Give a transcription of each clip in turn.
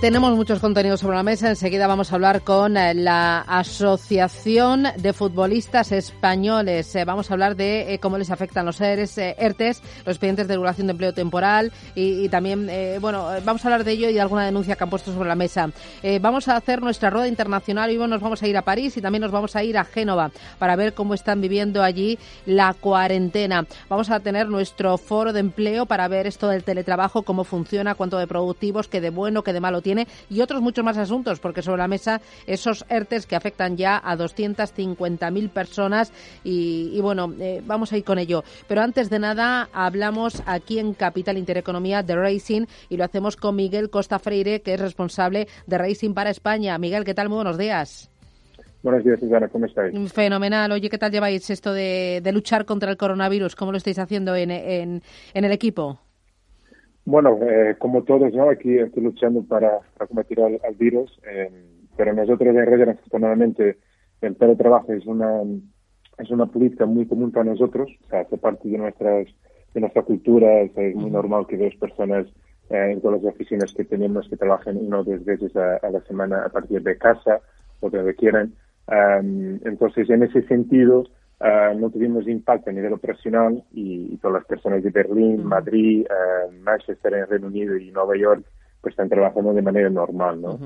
Tenemos muchos contenidos sobre la mesa. Enseguida vamos a hablar con eh, la Asociación de Futbolistas Españoles. Eh, vamos a hablar de eh, cómo les afectan los ERES, ERTES, los expedientes de regulación de empleo temporal y, también, bueno, vamos a hablar de ello y de alguna denuncia que han puesto sobre la mesa. vamos a hacer nuestra rueda internacional. y nos vamos a ir a París y también nos vamos a ir a Génova para ver cómo están viviendo allí la cuarentena. Vamos a tener nuestro foro de empleo para ver esto del teletrabajo, cómo funciona, cuánto de productivos, qué de bueno, qué de malo tiene y otros muchos más asuntos, porque sobre la mesa esos ERTES que afectan ya a 250.000 personas y, bueno, eh, vamos a ir con ello. Pero antes de nada, hablamos aquí en Capital Intereconomía de Racing y lo hacemos con Miguel Costa Freire, que es responsable de Racing para España. Miguel, ¿qué tal? Muy buenos días. Buenos días, Susana, ¿cómo estáis? Fenomenal. Oye, ¿qué tal lleváis esto de, luchar contra el coronavirus? ¿Cómo lo estáis haciendo en, en el equipo? Bueno, eh, como todos, ¿no? Aquí estoy luchando para, combatir al, virus, eh, pero nosotros en Reyes, afortunadamente, el teletrabajo es una es una política muy común para nosotros, o sea, hace parte de nuestras de nuestra cultura, es muy normal que dos personas eh, en todas las oficinas que tenemos que trabajen una o dos veces a, la semana a partir de casa o de donde quieran. entonces, en ese sentido, Ah, no tuvimos impacto a nivel operacional y, todas las personas de Berlín, Madrid, uh, Manchester en Reino Unido y Nueva York pues están trabajando de manera normal, ¿no?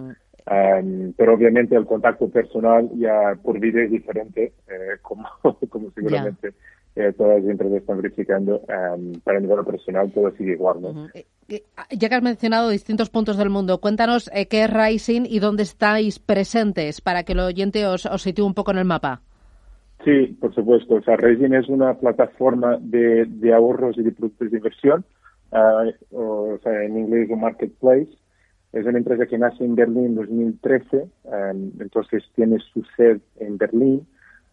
pero obviamente el contacto personal ya por vida es diferente, eh, como, como seguramente eh, todas las empresas están verificando, para el nivel operacional todo sigue igual, ¿no? Eh, ya que has mencionado distintos puntos del mundo, cuéntanos qué es Rising y dónde estáis presentes para que el oyente os, os sitúe un poco en el mapa. Sí, por supuesto. O sea, Regin es una plataforma de, de ahorros y de productos de inversión, ah, o, sea, en inglés un marketplace. Es una empresa que nace en Berlín en 2013, ah, entonces tiene su sede en Berlín,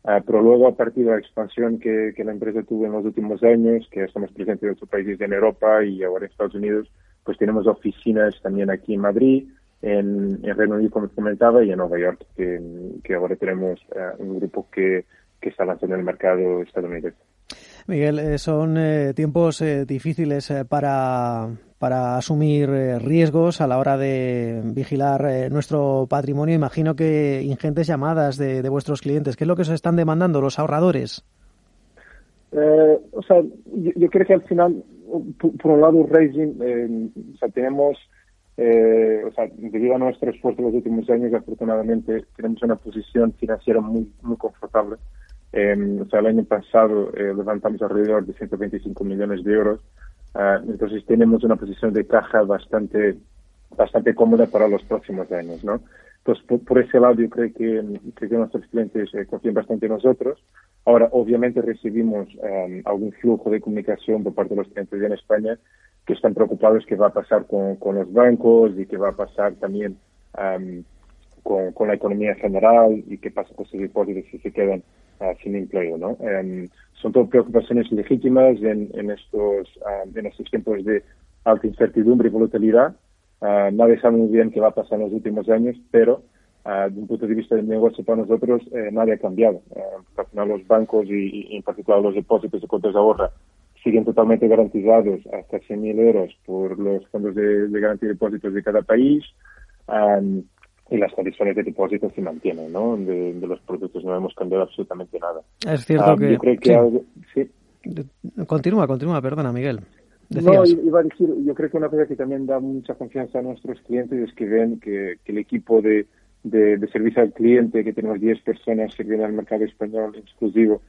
uh, pero luego a partir de la expansión que, que, la empresa tuvo en los últimos años, que estamos presentes en otros países en Europa y ahora en Estados Unidos, pues tenemos oficinas también aquí en Madrid, en, Reino Unido, como comentaba, y en Nueva York, que, que ahora tenemos un grupo que que está lanzando en el mercado estadounidense. Miguel, eh, son eh, tiempos eh, difíciles para, para asumir riesgos a la hora de vigilar nuestro patrimonio. Imagino que ingentes llamadas de, de, vuestros clientes. ¿Qué es lo que os están demandando los ahorradores? o sea, yo, creo que al final, por, un lado, Racing, o sea, tenemos, o sea, debido a nuestro esfuerzo en los últimos años, afortunadamente, tenemos una posición financiera muy, muy confortable. Eh, o sea, el año pasado eh, levantamos alrededor de 125 millones de euros. Uh, entonces tenemos una posición de caja bastante bastante cómoda para los próximos años, ¿no? Entonces, por, ese lado, yo creo que, creo que nuestros clientes eh, confían bastante en nosotros. Ahora, obviamente, recibimos um, algún flujo de comunicación por parte de los clientes en España que están preocupados qué va a pasar con, con los bancos y qué va a pasar también um, con, con, la economía en general y qué pasa con sus depósitos si se quedan sin empleo, ¿no? Em, son todas preocupaciones legítimas en, en estos, en estos tiempos de alta incertidumbre y volatilidad. Uh, nadie sabe muy bien qué va a pasar en los últimos años, pero uh, desde un punto de vista del negocio para nosotros, eh, nadie ha cambiado. al final los bancos y, en particular los depósitos de cuentas de ahorro siguen totalmente garantizados hasta 100.000 euros por los fondos de, garantía de depósitos de cada país y las condiciones de depósito se mantienen, ¿no? De, los productos no hemos cambiado absolutamente nada. Es cierto ah, que... Yo creo que sí. Continúa, continúa, perdona, Miguel. No, iba a decir, yo creo que una cosa que también da mucha confianza a nuestros clientes es que ven que, el equipo de, de, servicio al cliente, que tenemos 10 personas sirviendo al mercado español exclusivo,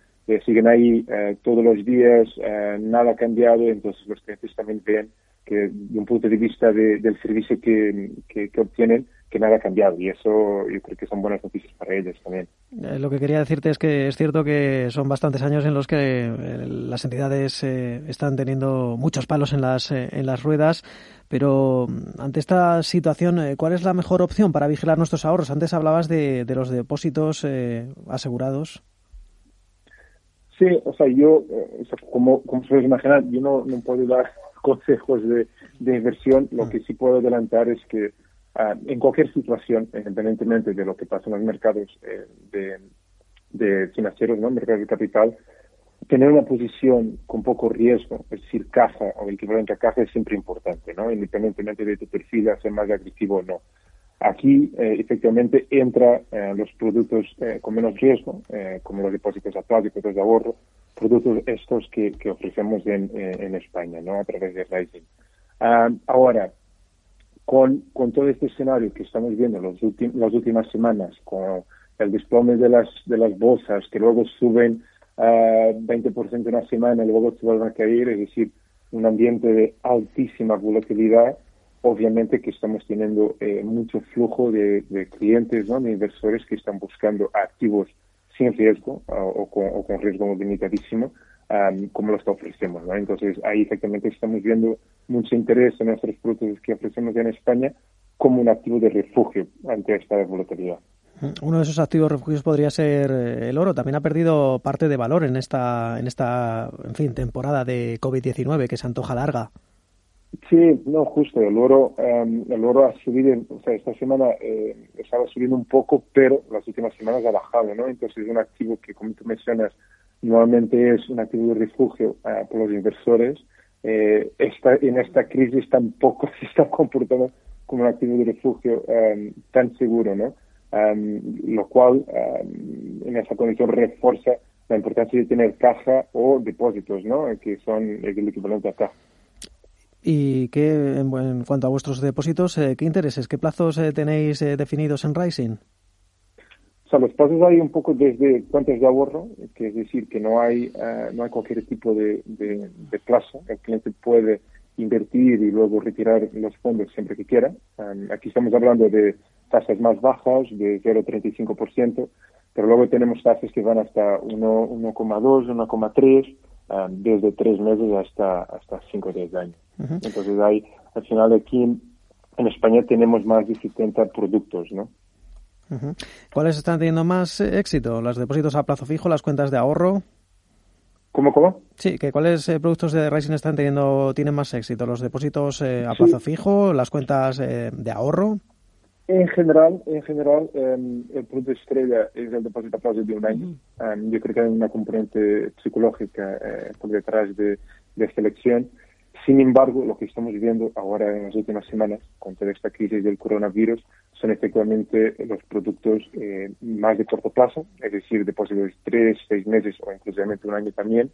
siguen ahí eh, todos los días, eh, nada ha cambiado, entonces los clientes también ven que de un punto de vista del servicio que, que, obtienen, que nada ha cambiado y eso yo creo que son buenas noticias para ellos también. Eh, lo que quería decirte es que es cierto que son bastantes años en los que eh, las entidades eh, están teniendo muchos palos en las, en las ruedas, pero mm, ante esta situación, ¿cuál es la mejor opción para vigilar nuestros ahorros? Antes hablabas de, de los depósitos asegurados. Sí, o sea, yo, como, como se puede imaginar, yo no, no puedo dar consejos de, de inversión. Lo mm. que sí puedo adelantar es que Ah, en cualquier situación, independientemente de lo que pasa en los mercados eh, de, financieros, ¿no? mercados de capital, tener una posición con poco riesgo, es decir, caja o equivalente a caja es siempre importante, ¿no? independientemente de tu perfil, ser más agresivo o no. Aquí, eh, efectivamente, entra eh, los productos con menos riesgo, como los depósitos a plazo y de ahorro, productos estos que, ofrecemos en, en, España, ¿no? A través de Rising. Ah, ahora, con, con todo este escenario que estamos viendo los las últimas semanas, con el desplome de las, de las bolsas que luego suben a 20% en una semana y luego se vuelven a caer, es decir, un ambiente de altísima volatilidad, obviamente que estamos teniendo eh, mucho flujo de, clientes, ¿no? de inversores que están buscando activos sin riesgo o, con, riesgo limitadísimo, como los que ofrecemos. ¿no? Entonces, ahí efectivamente estamos viendo mucho interés en nuestros productos que ofrecemos en España como un activo de refugio ante esta volatilidad. Uno de esos activos refugios podría ser eh, el oro. También ha perdido parte de valor en esta, en esta, en fin, temporada de COVID-19 que se antoja larga. Sí, no, justo. El oro, em, el oro ha subido, o sea, esta semana eh, estaba subiendo un poco, pero las últimas semanas ha bajado, ¿no? Entonces es un activo que, como tú mencionas, normalmente es un activo de refugio eh, para los inversores eh, esta, en esta crisis tampoco se está comportando como un activo de refugio um, tan seguro, ¿no? Um, lo cual um, en esa condición refuerza la importancia de tener caja o depósitos, ¿no? Que son el equivalente a caja. ¿Y qué, en, cuanto a vuestros depósitos, eh, qué intereses, qué plazos eh, tenéis eh, definidos en Rising? O sea, los pasos hay un poco desde cuentas de ahorro, que es decir, que no hay, uh, no hay cualquier tipo de, plazo. El cliente puede invertir y luego retirar los fondos siempre que quiera. Aquí estamos hablando de tasas más bajas, de 0,35%, pero luego tenemos tasas que van hasta 1,2, 1,3, um, desde tres meses hasta hasta 5 o 10 años. Uh -huh. Entonces, hay, al final aquí en España tenemos más de 70 productos, ¿no? ¿Cuáles están teniendo más eh, éxito? ¿Los depósitos a plazo fijo, las cuentas de ahorro? ¿Cómo, cómo? Sí, que ¿cuáles eh, productos de Rising están teniendo, tienen más éxito? ¿Los depósitos eh, a plazo fijo, las cuentas de ahorro? En general, en general em, el producto estrella es el depósito a plazo de un año. Em, yo creo que hay una componente psicológica por detrás de, de esta elección sin embargo, lo que estamos viviendo ahora en las últimas semanas, con toda esta crisis del coronavirus, son efectivamente los productos eh, más de corto plazo, es decir, depósitos de tres, seis meses o incluso un año también,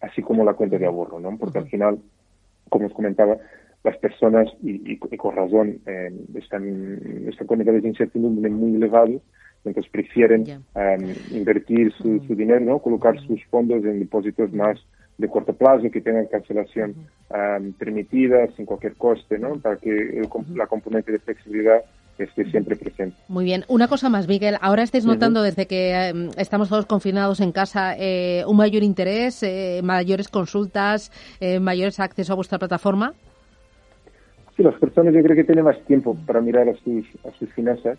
así como la cuenta de ahorro, ¿no? Porque al final, como os comentaba, las personas, y, con razón, eh, están, están con niveles de incertidumbre muy elevados, entonces prefieren em, invertir su, su, dinero, ¿no? colocar sus fondos en depósitos más de corto plazo que tengan cancelación permitida sin cualquier coste, ¿no? Para que la componente de flexibilidad esté siempre presente. Muy bien. Una cosa más, Miguel. Ahora estáis notando desde que estamos todos confinados en casa eh, un mayor interés, eh, mayores consultas, eh, mayores acceso a vuestra plataforma. Sí, las personas yo creo que tienen más tiempo para mirar a sus, a sus finanzas.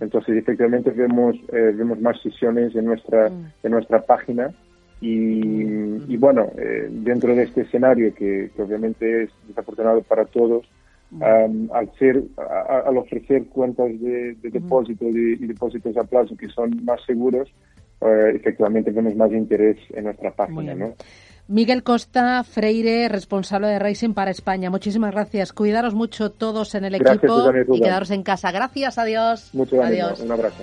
entonces, efectivamente, vemos, vemos más sesiones en nuestra, en nuestra página y, bueno, eh, dentro de este escenario que, obviamente es desafortunado para todos, al ser al ofrecer cuentas de, depósito y, depósitos a plazo que son más seguros, eh, efectivamente vemos más interés en nuestra página. ¿no? Miguel Costa Freire, responsable de Racing para España. Muchísimas gracias. Cuidaros mucho todos en el equipo y quedaros en casa. Gracias, adiós. Muchas gracias. Un abrazo.